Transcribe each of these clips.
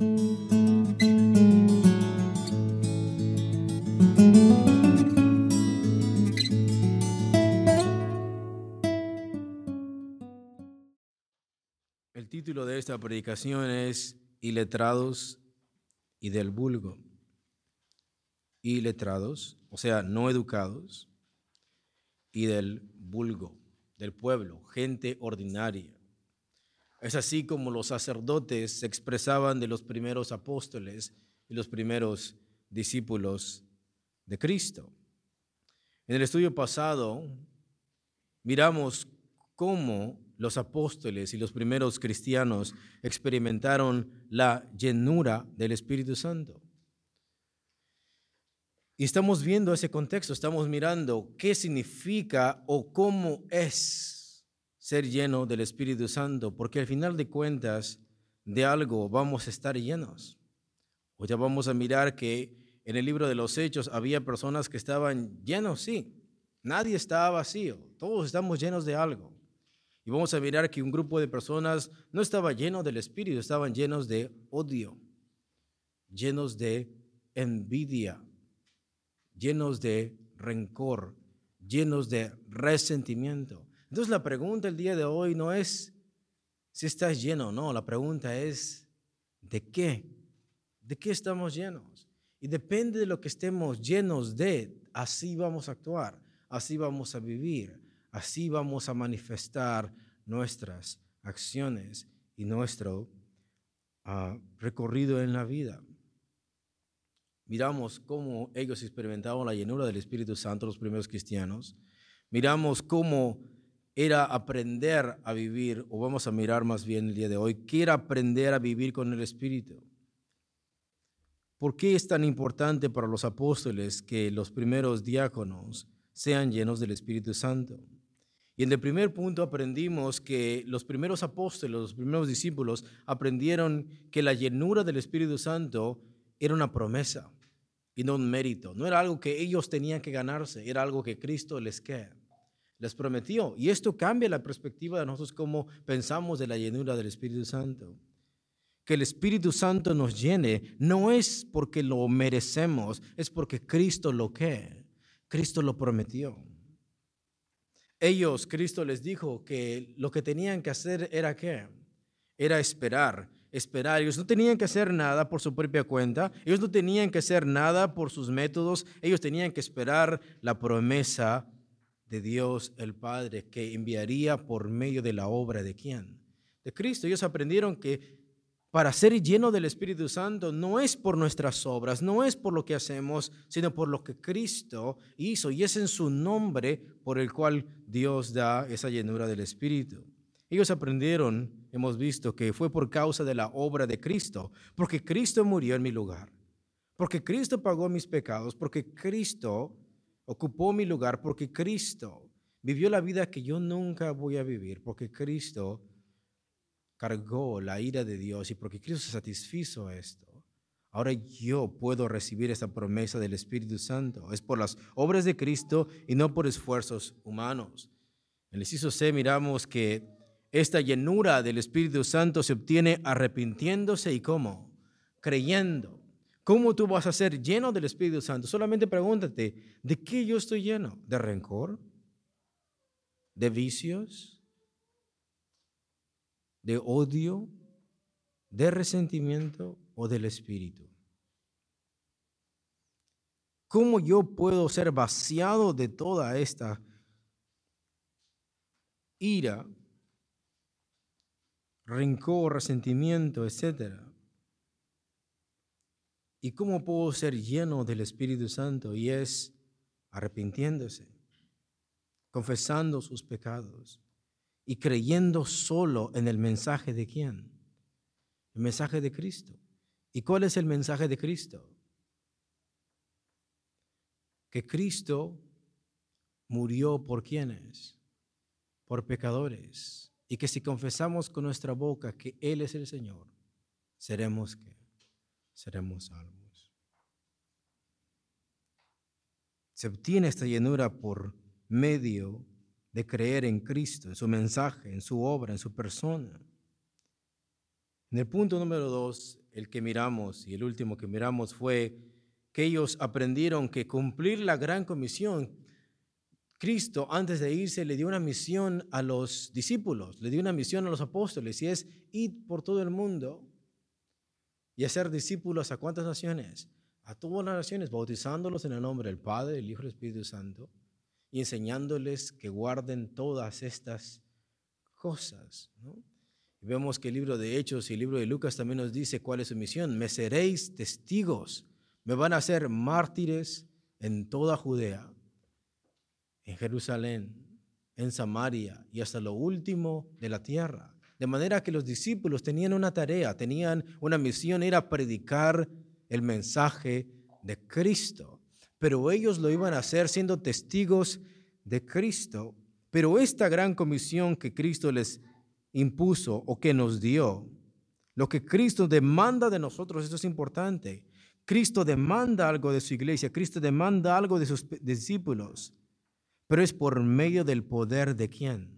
El título de esta predicación es Iletrados y del vulgo. Iletrados, o sea, no educados, y del vulgo, del pueblo, gente ordinaria. Es así como los sacerdotes se expresaban de los primeros apóstoles y los primeros discípulos de Cristo. En el estudio pasado miramos cómo los apóstoles y los primeros cristianos experimentaron la llenura del Espíritu Santo. Y estamos viendo ese contexto, estamos mirando qué significa o cómo es ser lleno del Espíritu Santo, porque al final de cuentas de algo vamos a estar llenos. O ya vamos a mirar que en el libro de los Hechos había personas que estaban llenos, sí. Nadie estaba vacío, todos estamos llenos de algo. Y vamos a mirar que un grupo de personas no estaba lleno del Espíritu, estaban llenos de odio, llenos de envidia, llenos de rencor, llenos de resentimiento. Entonces la pregunta el día de hoy no es si estás lleno, no, la pregunta es ¿de qué? ¿De qué estamos llenos? Y depende de lo que estemos llenos de, así vamos a actuar, así vamos a vivir. Así vamos a manifestar nuestras acciones y nuestro uh, recorrido en la vida. Miramos cómo ellos experimentaban la llenura del Espíritu Santo, los primeros cristianos. Miramos cómo era aprender a vivir, o vamos a mirar más bien el día de hoy, qué era aprender a vivir con el Espíritu. ¿Por qué es tan importante para los apóstoles que los primeros diáconos sean llenos del Espíritu Santo? Y en el primer punto aprendimos que los primeros apóstoles, los primeros discípulos, aprendieron que la llenura del Espíritu Santo era una promesa y no un mérito. No era algo que ellos tenían que ganarse, era algo que Cristo les, les prometió. Y esto cambia la perspectiva de nosotros cómo pensamos de la llenura del Espíritu Santo. Que el Espíritu Santo nos llene no es porque lo merecemos, es porque Cristo lo que, Cristo lo prometió. Ellos, Cristo les dijo que lo que tenían que hacer era qué? Era esperar, esperar. Ellos no tenían que hacer nada por su propia cuenta, ellos no tenían que hacer nada por sus métodos, ellos tenían que esperar la promesa de Dios el Padre que enviaría por medio de la obra de quién? De Cristo. Ellos aprendieron que para ser lleno del Espíritu Santo no es por nuestras obras, no es por lo que hacemos, sino por lo que Cristo hizo. Y es en su nombre por el cual Dios da esa llenura del Espíritu. Ellos aprendieron, hemos visto, que fue por causa de la obra de Cristo, porque Cristo murió en mi lugar, porque Cristo pagó mis pecados, porque Cristo ocupó mi lugar, porque Cristo vivió la vida que yo nunca voy a vivir, porque Cristo cargó la ira de Dios y porque Cristo se satisfizo esto, ahora yo puedo recibir esa promesa del Espíritu Santo. Es por las obras de Cristo y no por esfuerzos humanos. En el inciso C miramos que esta llenura del Espíritu Santo se obtiene arrepintiéndose y cómo? Creyendo. ¿Cómo tú vas a ser lleno del Espíritu Santo? Solamente pregúntate, ¿de qué yo estoy lleno? ¿De rencor? ¿De vicios? de odio, de resentimiento o del espíritu. ¿Cómo yo puedo ser vaciado de toda esta ira, rencor, resentimiento, etcétera? ¿Y cómo puedo ser lleno del Espíritu Santo? Y es arrepintiéndose, confesando sus pecados, y creyendo solo en el mensaje de quién? El mensaje de Cristo. ¿Y cuál es el mensaje de Cristo? Que Cristo murió por quienes? Por pecadores. Y que si confesamos con nuestra boca que Él es el Señor, seremos que seremos salvos. Se obtiene esta llenura por medio de creer en Cristo, en su mensaje, en su obra, en su persona. En el punto número dos, el que miramos y el último que miramos fue que ellos aprendieron que cumplir la gran comisión, Cristo antes de irse le dio una misión a los discípulos, le dio una misión a los apóstoles y es ir por todo el mundo y hacer discípulos a cuántas naciones? A todas las naciones, bautizándolos en el nombre del Padre, el Hijo y el Espíritu Santo y enseñándoles que guarden todas estas cosas. vemos que el libro de Hechos y el libro de Lucas también nos dice cuál es su misión. Me seréis testigos, me van a ser mártires en toda Judea, en Jerusalén, en Samaria y hasta lo último de la tierra. De manera que los discípulos tenían una tarea, tenían una misión, era predicar el mensaje de Cristo. Pero ellos lo iban a hacer siendo testigos de Cristo. Pero esta gran comisión que Cristo les impuso o que nos dio, lo que Cristo demanda de nosotros, esto es importante. Cristo demanda algo de su iglesia, Cristo demanda algo de sus discípulos, pero es por medio del poder de quién?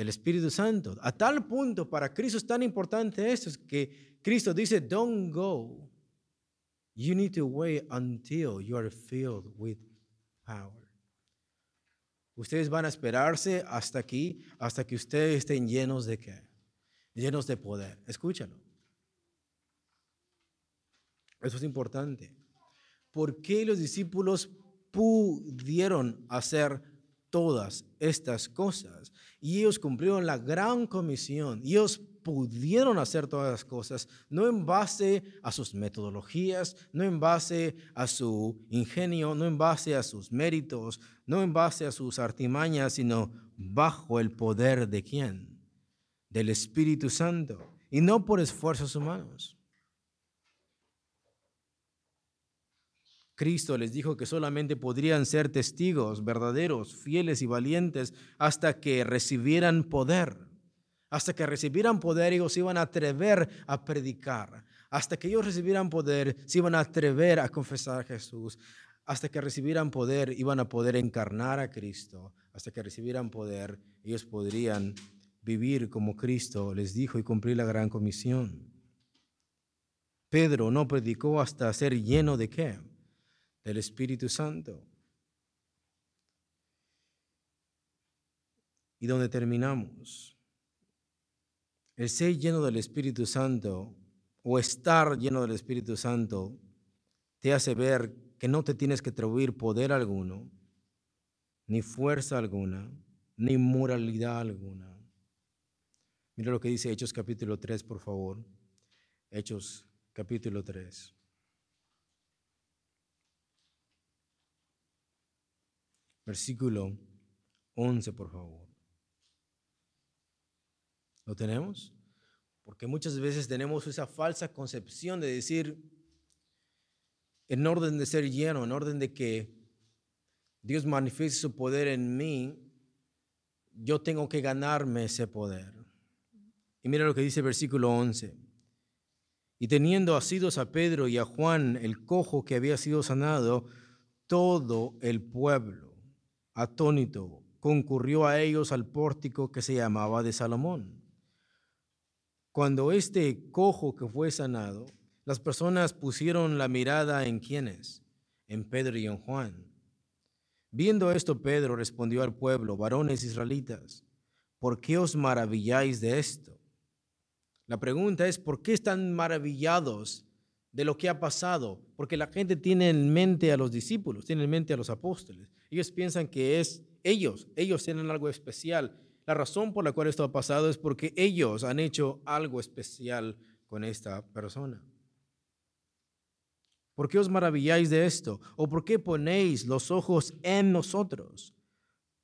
Del Espíritu Santo. A tal punto para Cristo es tan importante esto, es que Cristo dice, don't go. You need to wait until you are filled with power. Ustedes van a esperarse hasta aquí, hasta que ustedes estén llenos de qué? Llenos de poder. Escúchalo. Eso es importante. ¿Por qué los discípulos pudieron hacer todas estas cosas? Y ellos cumplieron la gran comisión. Y ellos pudieron hacer todas las cosas, no en base a sus metodologías, no en base a su ingenio, no en base a sus méritos, no en base a sus artimañas, sino bajo el poder de quién? Del Espíritu Santo, y no por esfuerzos humanos. Cristo les dijo que solamente podrían ser testigos verdaderos, fieles y valientes hasta que recibieran poder. Hasta que recibieran poder, ellos iban a atrever a predicar. Hasta que ellos recibieran poder, se iban a atrever a confesar a Jesús. Hasta que recibieran poder, iban a poder encarnar a Cristo. Hasta que recibieran poder, ellos podrían vivir como Cristo les dijo y cumplir la gran comisión. Pedro no predicó hasta ser lleno de qué? Del Espíritu Santo. Y donde terminamos, el ser lleno del Espíritu Santo o estar lleno del Espíritu Santo te hace ver que no te tienes que atribuir poder alguno, ni fuerza alguna, ni moralidad alguna. Mira lo que dice Hechos capítulo 3, por favor. Hechos capítulo 3. Versículo 11, por favor. ¿Lo tenemos? Porque muchas veces tenemos esa falsa concepción de decir, en orden de ser lleno, en orden de que Dios manifieste su poder en mí, yo tengo que ganarme ese poder. Y mira lo que dice el versículo 11. Y teniendo asidos a Pedro y a Juan, el cojo que había sido sanado, todo el pueblo, atónito, concurrió a ellos al pórtico que se llamaba de Salomón. Cuando este cojo que fue sanado, las personas pusieron la mirada en quiénes, en Pedro y en Juan. Viendo esto, Pedro respondió al pueblo, varones israelitas, ¿por qué os maravilláis de esto? La pregunta es, ¿por qué están maravillados de lo que ha pasado? Porque la gente tiene en mente a los discípulos, tiene en mente a los apóstoles. Ellos piensan que es ellos, ellos tienen algo especial la razón por la cual esto ha pasado es porque ellos han hecho algo especial con esta persona. ¿Por qué os maravilláis de esto? ¿O por qué ponéis los ojos en nosotros?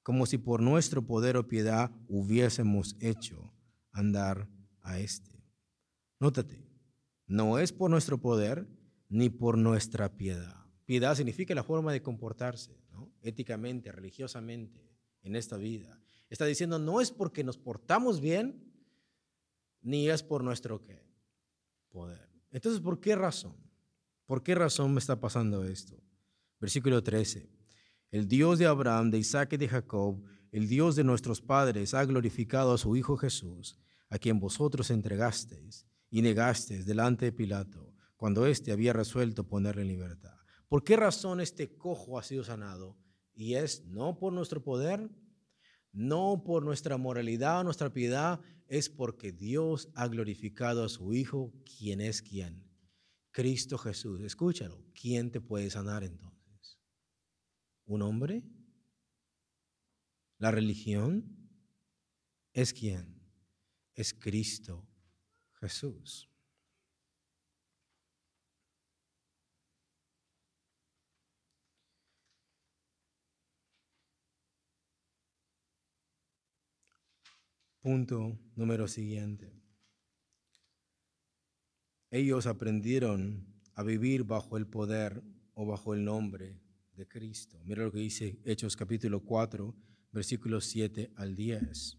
Como si por nuestro poder o piedad hubiésemos hecho andar a este. Nótate, no es por nuestro poder ni por nuestra piedad. Piedad significa la forma de comportarse, éticamente, religiosamente, en esta vida. Está diciendo, no es porque nos portamos bien, ni es por nuestro ¿qué? poder. Entonces, ¿por qué razón? ¿Por qué razón me está pasando esto? Versículo 13. El Dios de Abraham, de Isaac y de Jacob, el Dios de nuestros padres, ha glorificado a su Hijo Jesús, a quien vosotros entregasteis y negaste delante de Pilato cuando éste había resuelto ponerle en libertad. ¿Por qué razón este cojo ha sido sanado? Y es no por nuestro poder, no por nuestra moralidad nuestra piedad, es porque Dios ha glorificado a su Hijo, quien es quien. Cristo Jesús. Escúchalo. ¿Quién te puede sanar entonces? ¿Un hombre? ¿La religión? ¿Es quién? Es Cristo Jesús. Punto número siguiente. Ellos aprendieron a vivir bajo el poder o bajo el nombre de Cristo. Mira lo que dice Hechos capítulo 4, versículos 7 al 10.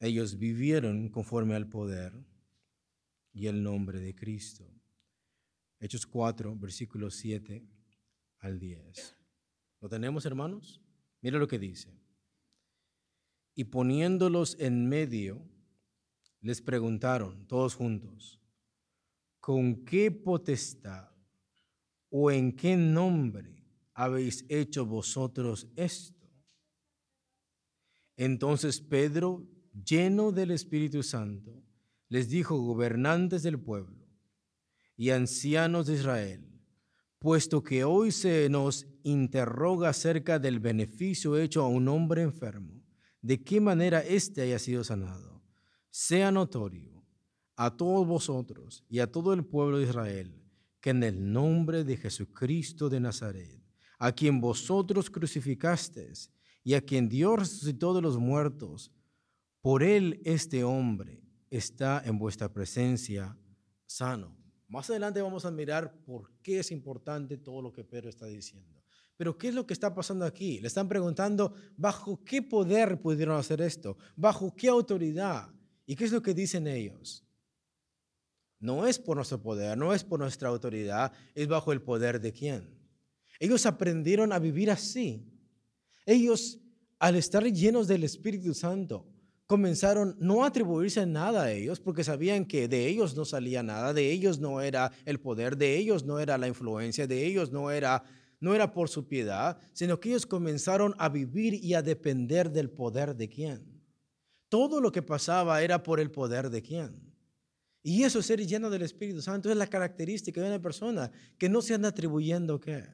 Ellos vivieron conforme al poder y el nombre de Cristo. Hechos 4, versículos 7 al 10. ¿Lo tenemos, hermanos? Mira lo que dice y poniéndolos en medio, les preguntaron todos juntos, ¿con qué potestad o en qué nombre habéis hecho vosotros esto? Entonces Pedro, lleno del Espíritu Santo, les dijo, gobernantes del pueblo y ancianos de Israel, puesto que hoy se nos interroga acerca del beneficio hecho a un hombre enfermo, de qué manera éste haya sido sanado, sea notorio a todos vosotros y a todo el pueblo de Israel que en el nombre de Jesucristo de Nazaret, a quien vosotros crucificasteis y a quien Dios resucitó de los muertos, por él este hombre está en vuestra presencia sano. Más adelante vamos a mirar por qué es importante todo lo que Pedro está diciendo. Pero ¿qué es lo que está pasando aquí? Le están preguntando, ¿bajo qué poder pudieron hacer esto? ¿Bajo qué autoridad? ¿Y qué es lo que dicen ellos? No es por nuestro poder, no es por nuestra autoridad, es bajo el poder de quién. Ellos aprendieron a vivir así. Ellos, al estar llenos del Espíritu Santo, comenzaron no atribuirse nada a ellos porque sabían que de ellos no salía nada, de ellos no era el poder, de ellos no era la influencia, de ellos no era no era por su piedad, sino que ellos comenzaron a vivir y a depender del poder de quién. Todo lo que pasaba era por el poder de quién. Y eso, ser lleno del Espíritu Santo, es la característica de una persona que no se anda atribuyendo qué?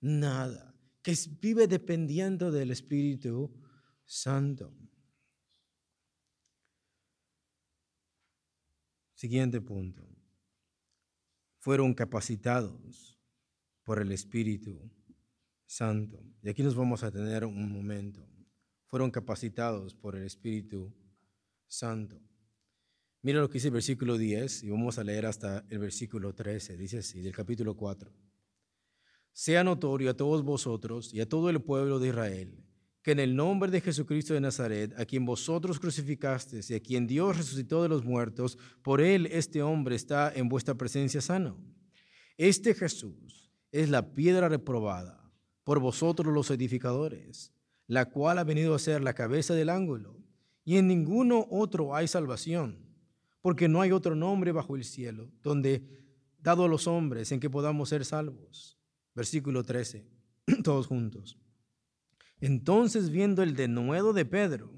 Nada, que vive dependiendo del Espíritu Santo. Siguiente punto. Fueron capacitados por el Espíritu Santo. Y aquí nos vamos a tener un momento. Fueron capacitados por el Espíritu Santo. Mira lo que dice el versículo 10 y vamos a leer hasta el versículo 13. Dice así, del capítulo 4. Sea notorio a todos vosotros y a todo el pueblo de Israel que en el nombre de Jesucristo de Nazaret, a quien vosotros crucificasteis y a quien Dios resucitó de los muertos, por él este hombre está en vuestra presencia sano. Este Jesús es la piedra reprobada por vosotros los edificadores, la cual ha venido a ser la cabeza del ángulo, y en ninguno otro hay salvación, porque no hay otro nombre bajo el cielo, donde, dado a los hombres, en que podamos ser salvos. Versículo 13, todos juntos. Entonces, viendo el denuedo de Pedro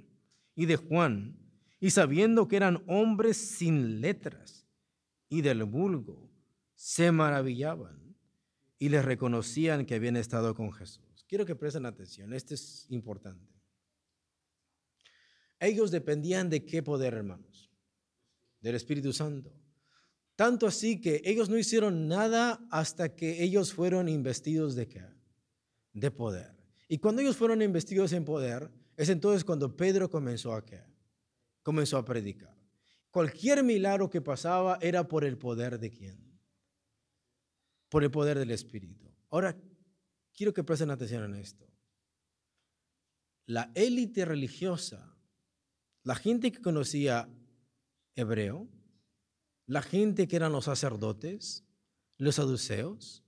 y de Juan, y sabiendo que eran hombres sin letras y del vulgo, se maravillaban y les reconocían que habían estado con Jesús. Quiero que presten atención, esto es importante. Ellos dependían de qué poder, hermanos? Del Espíritu Santo. Tanto así que ellos no hicieron nada hasta que ellos fueron investidos de qué? De poder. Y cuando ellos fueron investidos en poder, es entonces cuando Pedro comenzó a qué? Comenzó a predicar. Cualquier milagro que pasaba era por el poder de quién? Por el poder del Espíritu. Ahora, quiero que presten atención en esto. La élite religiosa, la gente que conocía hebreo, la gente que eran los sacerdotes, los saduceos,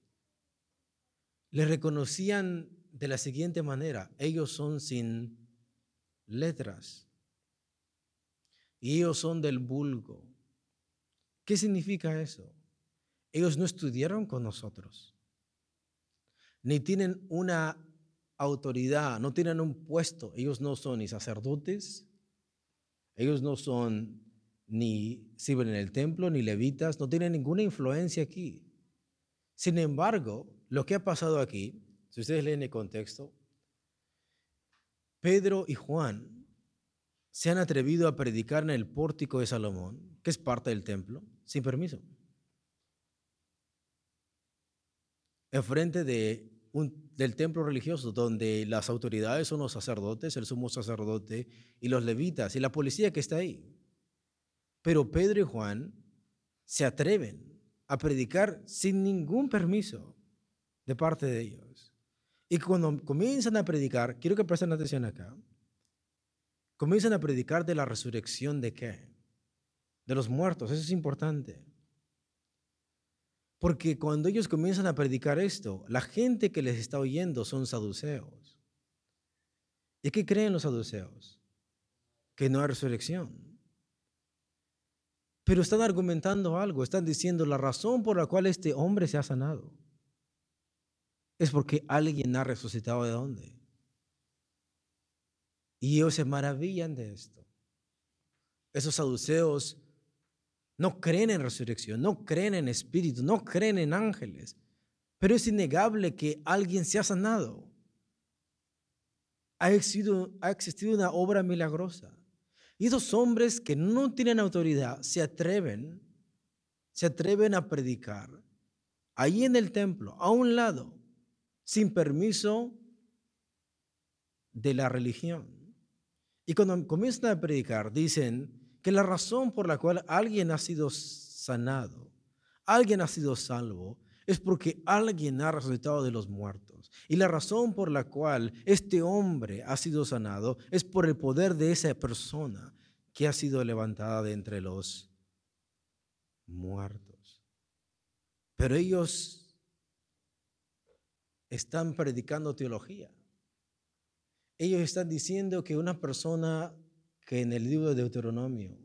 le reconocían de la siguiente manera, ellos son sin letras y ellos son del vulgo, ¿Qué significa eso? Ellos no estudiaron con nosotros, ni tienen una autoridad, no tienen un puesto. Ellos no son ni sacerdotes, ellos no son ni sirven en el templo, ni levitas, no tienen ninguna influencia aquí. Sin embargo, lo que ha pasado aquí, si ustedes leen el contexto, Pedro y Juan se han atrevido a predicar en el pórtico de Salomón, que es parte del templo, sin permiso. Enfrente de del templo religioso, donde las autoridades son los sacerdotes, el sumo sacerdote y los levitas y la policía que está ahí. Pero Pedro y Juan se atreven a predicar sin ningún permiso de parte de ellos. Y cuando comienzan a predicar, quiero que presten atención acá, comienzan a predicar de la resurrección de qué? De los muertos, eso es importante. Porque cuando ellos comienzan a predicar esto, la gente que les está oyendo son saduceos. ¿Y qué creen los saduceos? Que no hay resurrección. Pero están argumentando algo, están diciendo la razón por la cual este hombre se ha sanado es porque alguien ha resucitado de dónde. Y ellos se maravillan de esto. Esos saduceos no creen en resurrección, no creen en espíritu, no creen en ángeles. Pero es innegable que alguien se ha sanado. Ha existido, ha existido una obra milagrosa. Y esos hombres que no tienen autoridad se atreven, se atreven a predicar ahí en el templo, a un lado, sin permiso de la religión. Y cuando comienzan a predicar, dicen, que la razón por la cual alguien ha sido sanado, alguien ha sido salvo, es porque alguien ha resucitado de los muertos. Y la razón por la cual este hombre ha sido sanado es por el poder de esa persona que ha sido levantada de entre los muertos. Pero ellos están predicando teología. Ellos están diciendo que una persona que en el libro de Deuteronomio,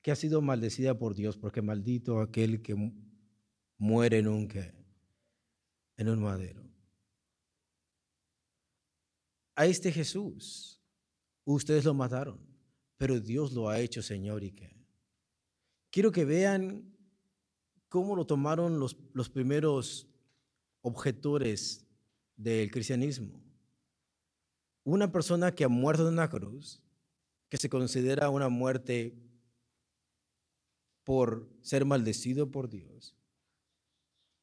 que ha sido maldecida por Dios, porque maldito aquel que muere en un, en un madero. A este Jesús, ustedes lo mataron, pero Dios lo ha hecho Señor y que. Quiero que vean cómo lo tomaron los, los primeros objetores del cristianismo. Una persona que ha muerto en una cruz que se considera una muerte por ser maldecido por Dios.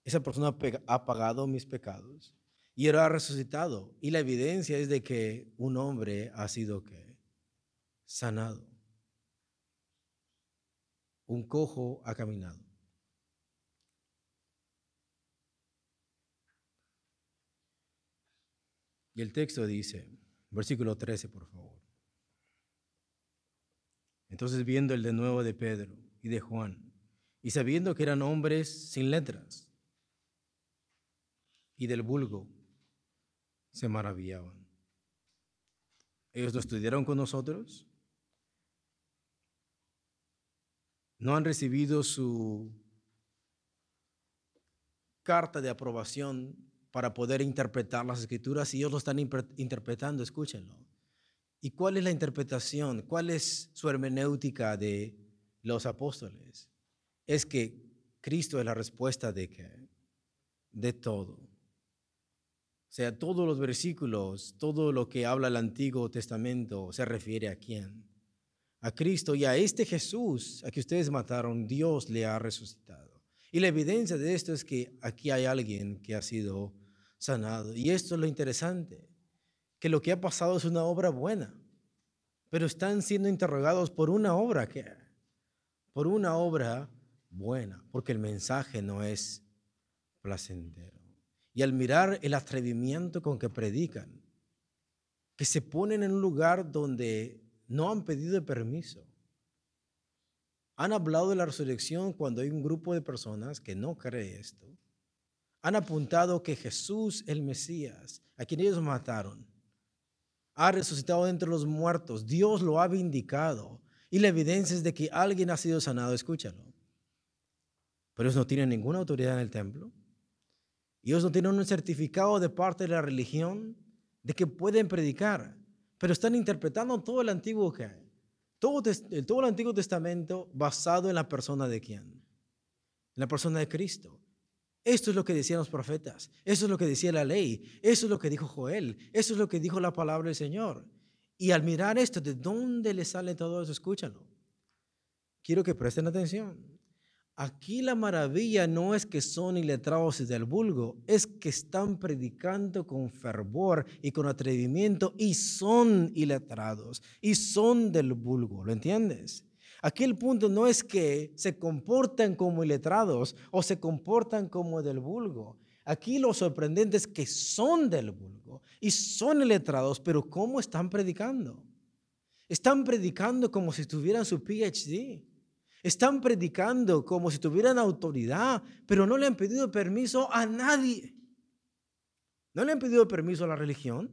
Esa persona ha pagado mis pecados y era resucitado. Y la evidencia es de que un hombre ha sido sanado. Un cojo ha caminado. Y el texto dice, versículo 13, por favor. Entonces viendo el de nuevo de Pedro y de Juan, y sabiendo que eran hombres sin letras y del vulgo, se maravillaban. Ellos lo estudiaron con nosotros, no han recibido su carta de aprobación para poder interpretar las escrituras y ellos lo están interpretando, escúchenlo. ¿Y cuál es la interpretación? ¿Cuál es su hermenéutica de los apóstoles? Es que Cristo es la respuesta de qué? De todo. O sea, todos los versículos, todo lo que habla el Antiguo Testamento se refiere a quién? A Cristo y a este Jesús a que ustedes mataron, Dios le ha resucitado. Y la evidencia de esto es que aquí hay alguien que ha sido sanado. Y esto es lo interesante que lo que ha pasado es una obra buena, pero están siendo interrogados por una obra que, por una obra buena, porque el mensaje no es placentero. Y al mirar el atrevimiento con que predican, que se ponen en un lugar donde no han pedido permiso, han hablado de la resurrección cuando hay un grupo de personas que no cree esto, han apuntado que Jesús, el Mesías, a quien ellos mataron, ha resucitado entre los muertos. Dios lo ha vindicado. Y la evidencia es de que alguien ha sido sanado. Escúchalo. pero ellos no tienen ninguna autoridad en el templo. Ellos no tienen un certificado de parte de la religión de que pueden predicar, pero están interpretando todo el antiguo todo el Antiguo Testamento basado en la persona de quién? En la persona de Cristo. Esto es lo que decían los profetas, eso es lo que decía la ley, eso es lo que dijo Joel, eso es lo que dijo la palabra del Señor. Y al mirar esto, ¿de dónde le sale todo eso? Escúchalo. Quiero que presten atención. Aquí la maravilla no es que son iletrados del vulgo, es que están predicando con fervor y con atrevimiento y son iletrados y son del vulgo, ¿lo entiendes? Aquí el punto no es que se comportan como iletrados o se comportan como del vulgo. Aquí lo sorprendente es que son del vulgo y son iletrados, pero ¿cómo están predicando? Están predicando como si tuvieran su PhD. Están predicando como si tuvieran autoridad, pero no le han pedido permiso a nadie. No le han pedido permiso a la religión,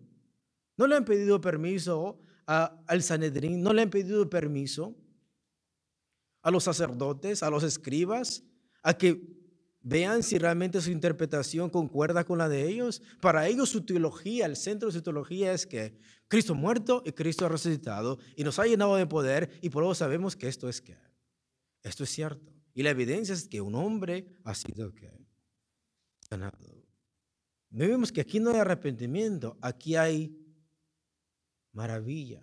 no le han pedido permiso al Sanedrín, no le han pedido permiso a los sacerdotes, a los escribas, a que vean si realmente su interpretación concuerda con la de ellos. Para ellos su teología, el centro de su teología es que Cristo muerto y Cristo resucitado y nos ha llenado de poder y por eso sabemos que esto es que esto es cierto. Y la evidencia es que un hombre ha sido sanado. Vemos que aquí no hay arrepentimiento, aquí hay maravilla.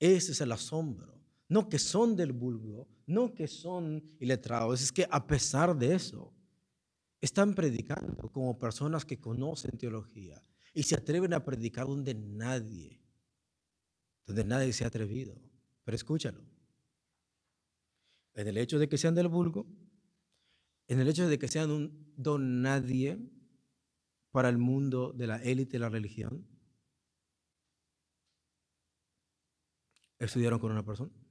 Ese es el asombro. No que son del vulgo, no que son iletrados, es que a pesar de eso, están predicando como personas que conocen teología y se atreven a predicar donde nadie, donde nadie se ha atrevido. Pero escúchalo en el hecho de que sean del vulgo, en el hecho de que sean un don nadie para el mundo de la élite de la religión. ¿Estudiaron con una persona?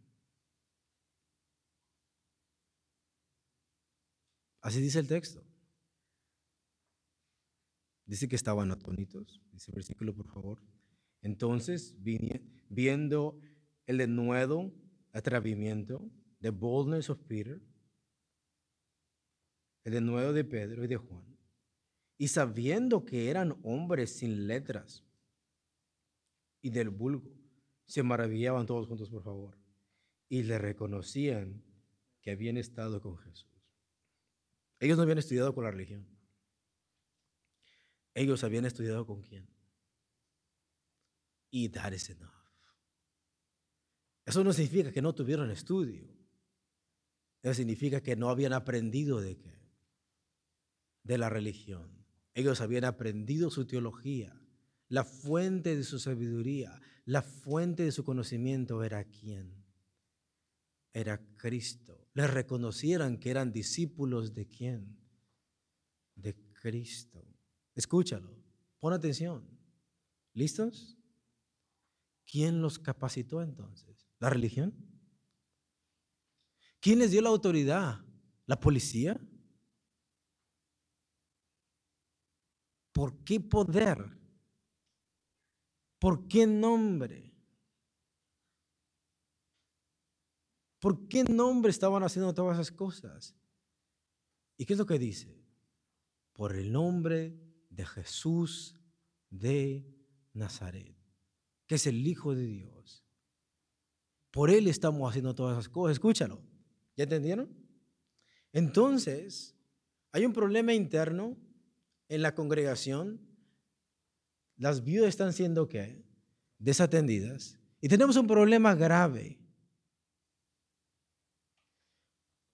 Así dice el texto. Dice que estaban atónitos. Dice el versículo, por favor. Entonces, viendo el denuedo atrevimiento, the boldness of Peter, el de nuevo de Pedro y de Juan, y sabiendo que eran hombres sin letras y del vulgo, se maravillaban todos juntos, por favor, y le reconocían que habían estado con Jesús. Ellos no habían estudiado con la religión. Ellos habían estudiado con quién. Y that is enough. Eso no significa que no tuvieron estudio. Eso significa que no habían aprendido de qué? De la religión. Ellos habían aprendido su teología. La fuente de su sabiduría, la fuente de su conocimiento era quién? Era Cristo. Les reconocieran que eran discípulos de quién? De Cristo. Escúchalo, pon atención. ¿Listos? ¿Quién los capacitó entonces? ¿La religión? ¿Quién les dio la autoridad? ¿La policía? ¿Por qué poder? ¿Por qué nombre? ¿Por qué nombre estaban haciendo todas esas cosas? ¿Y qué es lo que dice? Por el nombre de Jesús de Nazaret, que es el Hijo de Dios. Por Él estamos haciendo todas esas cosas. Escúchalo. ¿Ya entendieron? Entonces, hay un problema interno en la congregación. Las viudas están siendo qué? Desatendidas. Y tenemos un problema grave.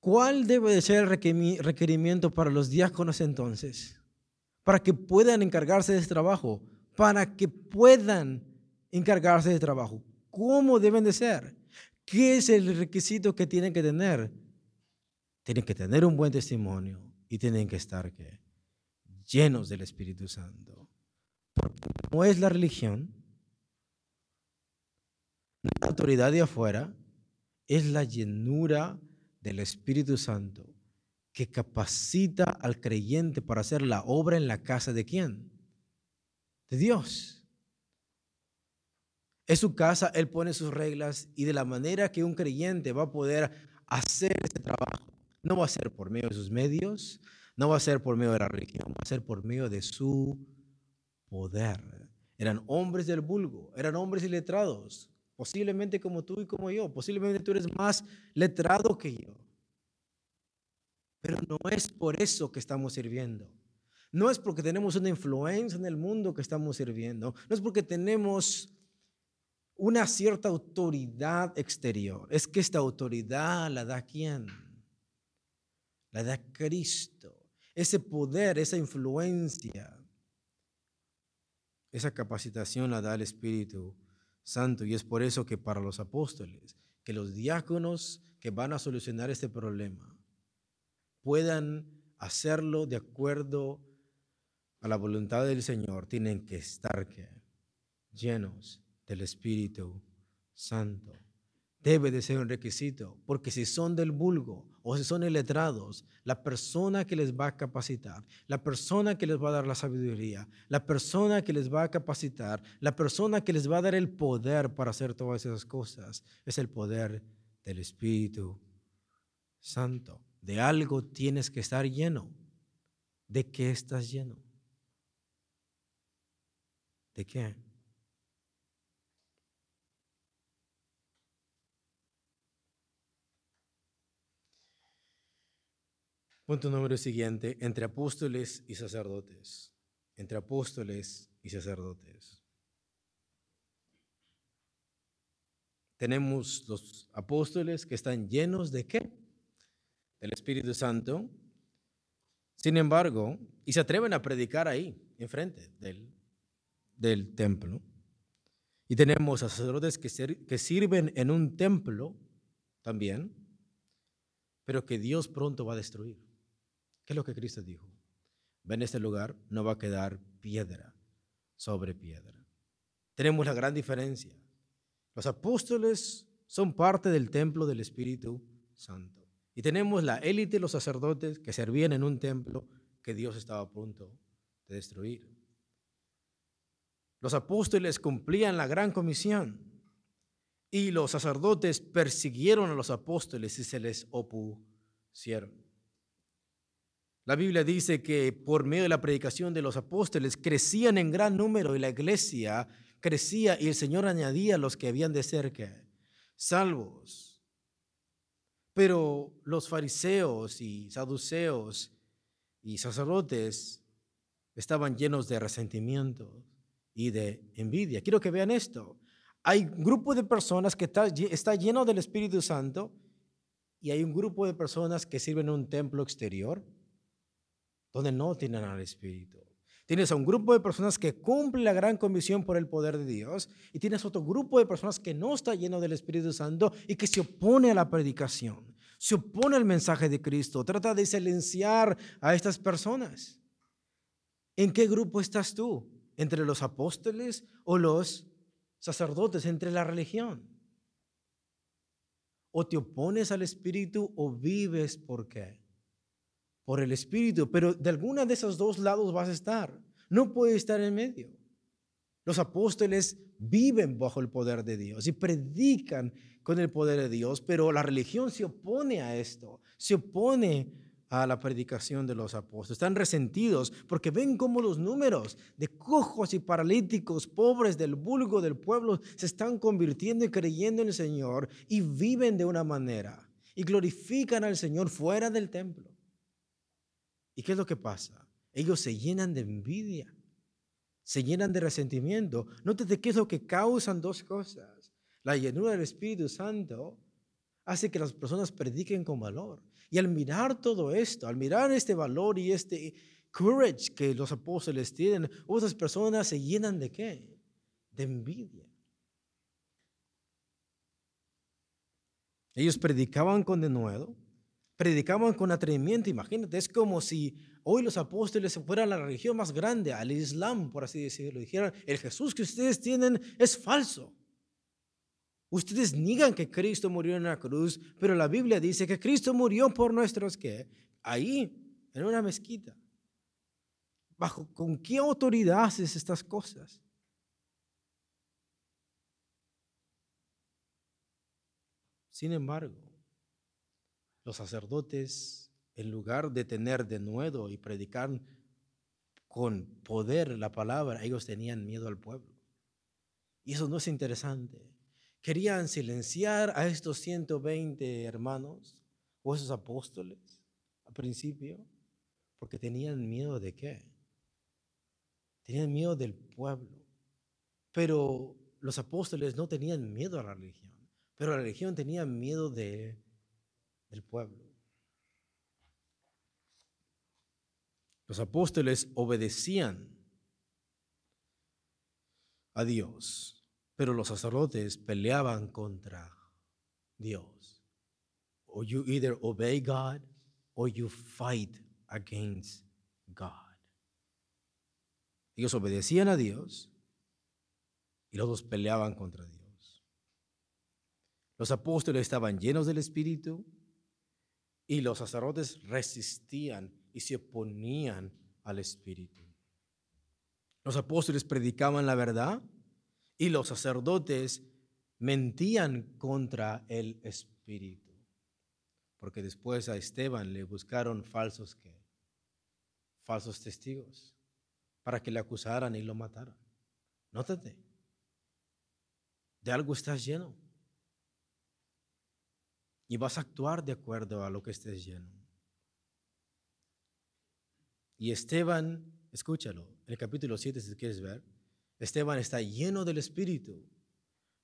¿Cuál debe de ser el requerimiento para los diáconos entonces? Para que puedan encargarse de este trabajo. Para que puedan encargarse de trabajo. ¿Cómo deben de ser? ¿Qué es el requisito que tienen que tener? Tienen que tener un buen testimonio y tienen que estar llenos del Espíritu Santo. Porque no es la religión, la autoridad de afuera, es la llenura del Espíritu Santo que capacita al creyente para hacer la obra en la casa de quién? De Dios. Es su casa, Él pone sus reglas y de la manera que un creyente va a poder hacer este trabajo. no va a ser por medio de sus medios, no va a ser por medio de la religión, va a ser por medio de su poder. Eran hombres del vulgo, eran hombres iletrados, posiblemente como tú y como yo, posiblemente tú eres más letrado que yo. Pero no es por eso que estamos sirviendo. No es porque tenemos una influencia en el mundo que estamos sirviendo. No es porque tenemos una cierta autoridad exterior. Es que esta autoridad la da quién? La da Cristo. Ese poder, esa influencia, esa capacitación la da el Espíritu Santo. Y es por eso que para los apóstoles, que los diáconos que van a solucionar este problema puedan hacerlo de acuerdo a la voluntad del Señor, tienen que estar llenos del Espíritu Santo. Debe de ser un requisito, porque si son del vulgo o si son iletrados, la persona que les va a capacitar, la persona que les va a dar la sabiduría, la persona que les va a capacitar, la persona que les va a dar el poder para hacer todas esas cosas, es el poder del Espíritu Santo. De algo tienes que estar lleno. ¿De qué estás lleno? ¿De qué? Punto número siguiente, entre apóstoles y sacerdotes. Entre apóstoles y sacerdotes. Tenemos los apóstoles que están llenos de qué? Del Espíritu Santo. Sin embargo, y se atreven a predicar ahí, enfrente del, del templo. Y tenemos sacerdotes que, que sirven en un templo también, pero que Dios pronto va a destruir. ¿Qué es lo que Cristo dijo? Ven este lugar, no va a quedar piedra sobre piedra. Tenemos la gran diferencia. Los apóstoles son parte del templo del Espíritu Santo. Y tenemos la élite, los sacerdotes que servían en un templo que Dios estaba a punto de destruir. Los apóstoles cumplían la gran comisión y los sacerdotes persiguieron a los apóstoles y se les opusieron. La Biblia dice que por medio de la predicación de los apóstoles crecían en gran número y la iglesia crecía y el Señor añadía a los que habían de ser salvos. Pero los fariseos y saduceos y sacerdotes estaban llenos de resentimiento y de envidia. Quiero que vean esto. Hay un grupo de personas que está, está lleno del Espíritu Santo y hay un grupo de personas que sirven en un templo exterior donde no tienen al Espíritu. Tienes a un grupo de personas que cumple la gran comisión por el poder de Dios y tienes otro grupo de personas que no está lleno del Espíritu Santo y que se opone a la predicación, se opone al mensaje de Cristo, trata de silenciar a estas personas. ¿En qué grupo estás tú? ¿Entre los apóstoles o los sacerdotes? ¿Entre la religión? ¿O te opones al Espíritu o vives por qué? Por el Espíritu, pero de alguna de esos dos lados vas a estar. No puedes estar en medio. Los apóstoles viven bajo el poder de Dios y predican con el poder de Dios, pero la religión se opone a esto, se opone a la predicación de los apóstoles. Están resentidos porque ven cómo los números de cojos y paralíticos, pobres del vulgo del pueblo, se están convirtiendo y creyendo en el Señor y viven de una manera y glorifican al Señor fuera del templo. ¿Y qué es lo que pasa? Ellos se llenan de envidia, se llenan de resentimiento. Nótate qué es lo que causan dos cosas. La llenura del Espíritu Santo hace que las personas prediquen con valor. Y al mirar todo esto, al mirar este valor y este courage que los apóstoles tienen, otras personas se llenan de qué? De envidia. Ellos predicaban con denuedo, predicaban con atrevimiento. Imagínate, es como si hoy los apóstoles fueran la religión más grande, al Islam, por así decirlo. Dijeran, el Jesús que ustedes tienen es falso. Ustedes niegan que Cristo murió en la cruz, pero la Biblia dice que Cristo murió por nuestros que ahí, en una mezquita. ¿Bajo con qué autoridad haces estas cosas? Sin embargo, los sacerdotes, en lugar de tener de nuevo y predicar con poder la palabra, ellos tenían miedo al pueblo. Y eso no es interesante. Querían silenciar a estos 120 hermanos o esos apóstoles al principio, porque tenían miedo de qué? Tenían miedo del pueblo. Pero los apóstoles no tenían miedo a la religión, pero la religión tenía miedo de, del pueblo. Los apóstoles obedecían a Dios, pero los sacerdotes peleaban contra Dios. O you either obey God or you fight against God. Ellos obedecían a Dios y los dos peleaban contra Dios. Los apóstoles estaban llenos del Espíritu y los sacerdotes resistían y se oponían al Espíritu. Los apóstoles predicaban la verdad y los sacerdotes mentían contra el Espíritu. Porque después a Esteban le buscaron falsos que falsos testigos para que le acusaran y lo mataran. Nótate. De algo estás lleno. Y vas a actuar de acuerdo a lo que estés lleno. Y Esteban, escúchalo, en el capítulo 7, si quieres ver, Esteban está lleno del Espíritu,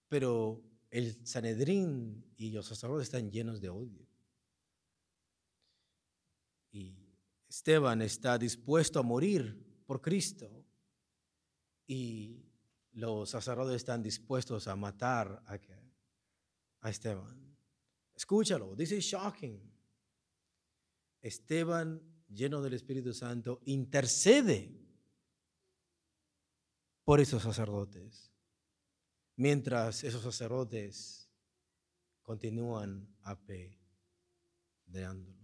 pero el Sanedrín y los sacerdotes están llenos de odio. Y Esteban está dispuesto a morir por Cristo y los sacerdotes están dispuestos a matar a, a Esteban. Escúchalo, this is shocking. Esteban lleno del Espíritu Santo, intercede por esos sacerdotes, mientras esos sacerdotes continúan apedreándolo.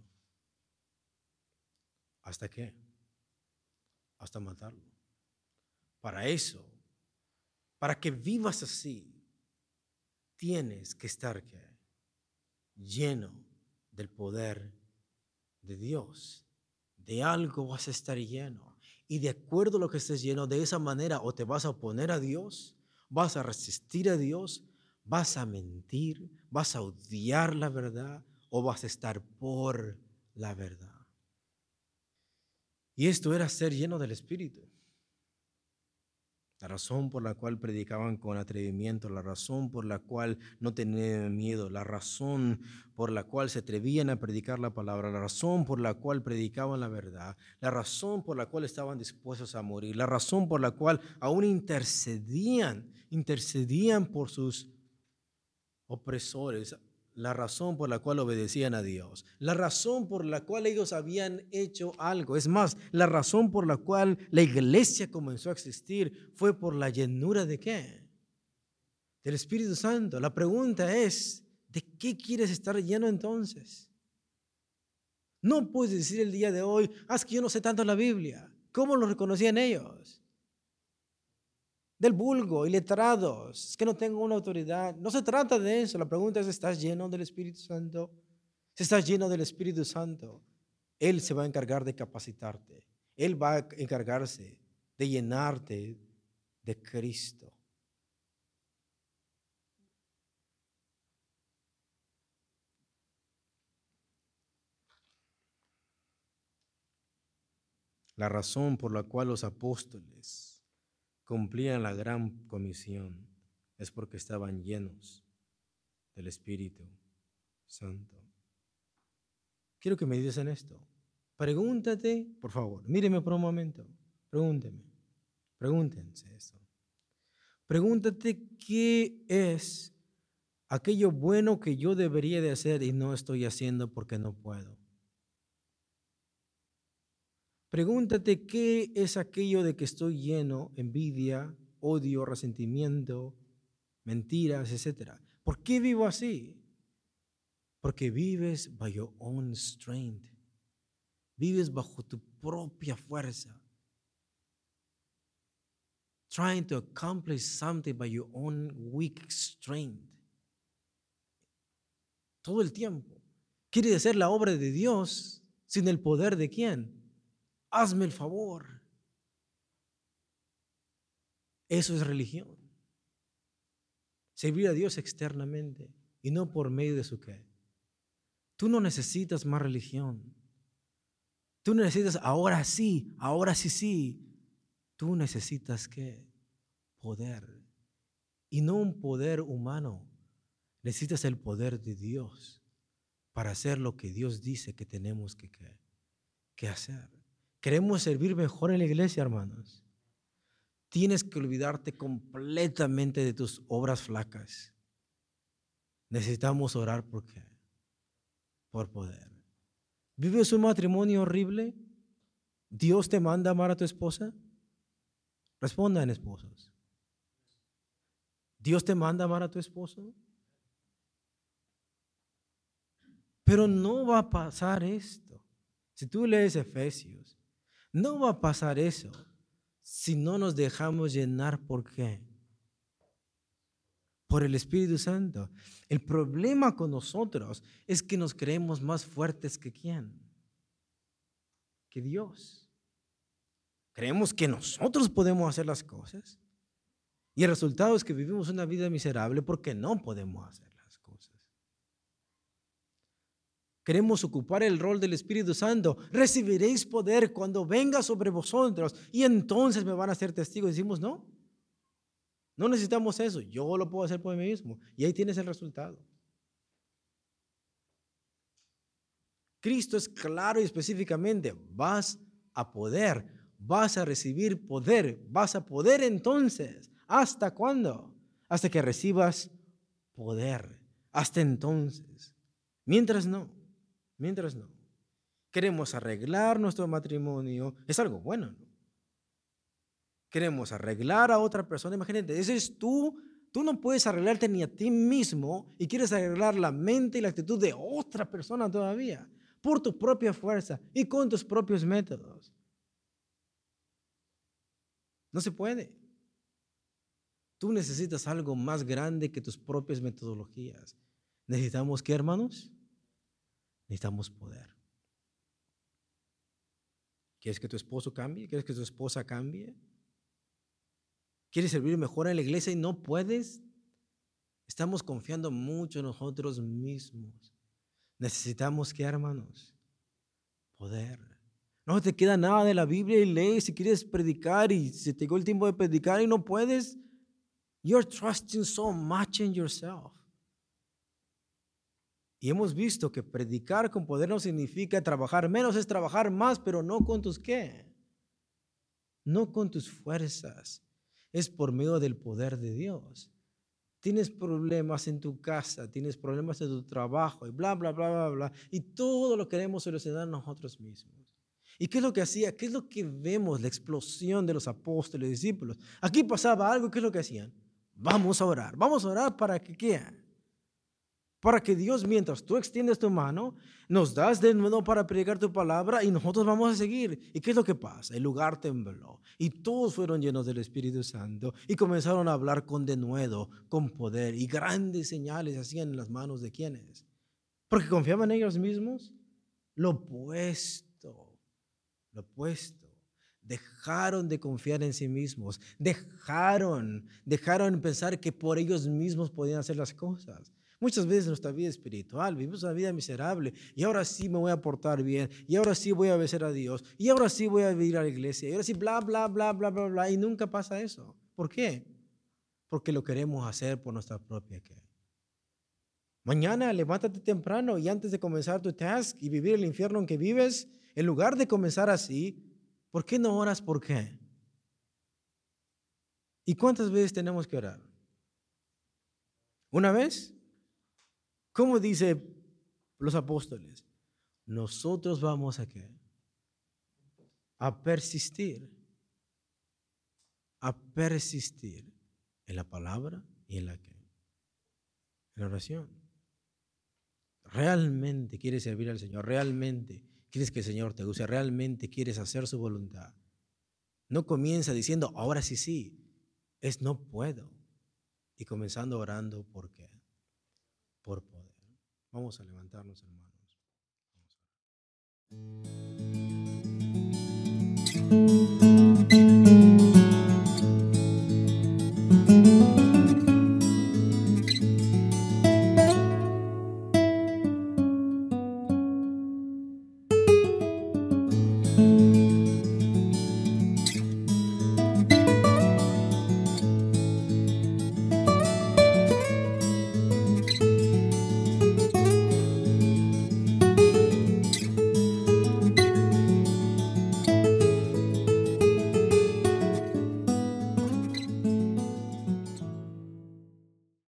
¿Hasta qué? Hasta matarlo. Para eso, para que vivas así, tienes que estar lleno del poder de Dios de algo vas a estar lleno. Y de acuerdo a lo que estés lleno, de esa manera o te vas a oponer a Dios, vas a resistir a Dios, vas a mentir, vas a odiar la verdad o vas a estar por la verdad. Y esto era ser lleno del Espíritu. La razón por la cual predicaban con atrevimiento, la razón por la cual no tenían miedo, la razón por la cual se atrevían a predicar la palabra, la razón por la cual predicaban la verdad, la razón por la cual estaban dispuestos a morir, la razón por la cual aún intercedían, intercedían por sus opresores, la razón por la cual obedecían a Dios, la razón por la cual ellos habían hecho algo. Es más, la razón por la cual la iglesia comenzó a existir fue por la llenura de qué? Del Espíritu Santo. La pregunta es, ¿de qué quieres estar lleno entonces? No puedes decir el día de hoy, ah, es que yo no sé tanto la Biblia. ¿Cómo lo reconocían ellos? Del vulgo y letrados, es que no tengo una autoridad. No se trata de eso. La pregunta es, ¿estás lleno del Espíritu Santo? Si estás lleno del Espíritu Santo, Él se va a encargar de capacitarte. Él va a encargarse de llenarte de Cristo. La razón por la cual los apóstoles cumplían la gran comisión es porque estaban llenos del Espíritu Santo. Quiero que me digas en esto. Pregúntate, por favor, míreme por un momento, pregúnteme, pregúntense esto. Pregúntate qué es aquello bueno que yo debería de hacer y no estoy haciendo porque no puedo. Pregúntate qué es aquello de que estoy lleno, envidia, odio, resentimiento, mentiras, etc. ¿Por qué vivo así? Porque vives by your own strength. Vives bajo tu propia fuerza. Trying to accomplish something by your own weak strength. Todo el tiempo. Quiere hacer la obra de Dios sin el poder de quién. Hazme el favor. Eso es religión. Servir a Dios externamente y no por medio de su qué. Tú no necesitas más religión. Tú necesitas ahora sí, ahora sí, sí. Tú necesitas qué? Poder. Y no un poder humano. Necesitas el poder de Dios para hacer lo que Dios dice que tenemos que, que hacer. Queremos servir mejor en la iglesia, hermanos. Tienes que olvidarte completamente de tus obras flacas. Necesitamos orar por qué? Por poder. ¿Vives un matrimonio horrible? ¿Dios te manda amar a tu esposa? Respondan, esposos. ¿Dios te manda amar a tu esposo? Pero no va a pasar esto. Si tú lees Efesios, no va a pasar eso si no nos dejamos llenar. ¿Por qué? Por el Espíritu Santo. El problema con nosotros es que nos creemos más fuertes que quién? Que Dios. Creemos que nosotros podemos hacer las cosas. Y el resultado es que vivimos una vida miserable porque no podemos hacer. Queremos ocupar el rol del Espíritu Santo. Recibiréis poder cuando venga sobre vosotros y entonces me van a ser testigos. Decimos, no, no necesitamos eso. Yo lo puedo hacer por mí mismo. Y ahí tienes el resultado. Cristo es claro y específicamente, vas a poder, vas a recibir poder, vas a poder entonces. ¿Hasta cuándo? Hasta que recibas poder. Hasta entonces. Mientras no. Mientras no. Queremos arreglar nuestro matrimonio. Es algo bueno, ¿no? Queremos arreglar a otra persona. Imagínate, ese es tú. Tú no puedes arreglarte ni a ti mismo y quieres arreglar la mente y la actitud de otra persona todavía por tu propia fuerza y con tus propios métodos. No se puede. Tú necesitas algo más grande que tus propias metodologías. Necesitamos qué, hermanos? Necesitamos poder. ¿Quieres que tu esposo cambie? ¿Quieres que tu esposa cambie? ¿Quieres servir mejor en la iglesia y no puedes? Estamos confiando mucho en nosotros mismos. Necesitamos que, hermanos, poder. No te queda nada de la Biblia y lees si quieres predicar y se te llegó el tiempo de predicar y no puedes. You're trusting so much in yourself. Y hemos visto que predicar con poder no significa trabajar menos, es trabajar más, pero no con tus qué. No con tus fuerzas. Es por medio del poder de Dios. Tienes problemas en tu casa, tienes problemas en tu trabajo y bla, bla, bla, bla, bla. Y todo lo queremos solucionar nosotros mismos. ¿Y qué es lo que hacía? ¿Qué es lo que vemos? La explosión de los apóstoles y discípulos. Aquí pasaba algo, ¿qué es lo que hacían? Vamos a orar. Vamos a orar para que qué? Para que Dios, mientras tú extiendes tu mano, nos das de nuevo para predicar tu palabra y nosotros vamos a seguir. ¿Y qué es lo que pasa? El lugar tembló y todos fueron llenos del Espíritu Santo y comenzaron a hablar con denuedo, con poder y grandes señales hacían en las manos de quienes. Porque confiaban en ellos mismos. Lo opuesto, lo opuesto. Dejaron de confiar en sí mismos, dejaron, dejaron pensar que por ellos mismos podían hacer las cosas. Muchas veces nuestra vida espiritual vivimos una vida miserable y ahora sí me voy a portar bien y ahora sí voy a obedecer a Dios y ahora sí voy a vivir a la iglesia y ahora sí bla, bla, bla, bla, bla, bla y nunca pasa eso. ¿Por qué? Porque lo queremos hacer por nuestra propia que. Mañana levántate temprano y antes de comenzar tu task y vivir el infierno en que vives, en lugar de comenzar así, ¿por qué no oras por qué? ¿Y cuántas veces tenemos que orar? ¿Una vez? ¿Cómo dice los apóstoles? Nosotros vamos a qué? A persistir. A persistir en la palabra y en la qué? En la oración. Realmente quieres servir al Señor, realmente quieres que el Señor te use, realmente quieres hacer su voluntad. No comienza diciendo, ahora sí, sí, es no puedo. Y comenzando orando, ¿por qué? Por poder. Vamos a levantarnos, hermanos.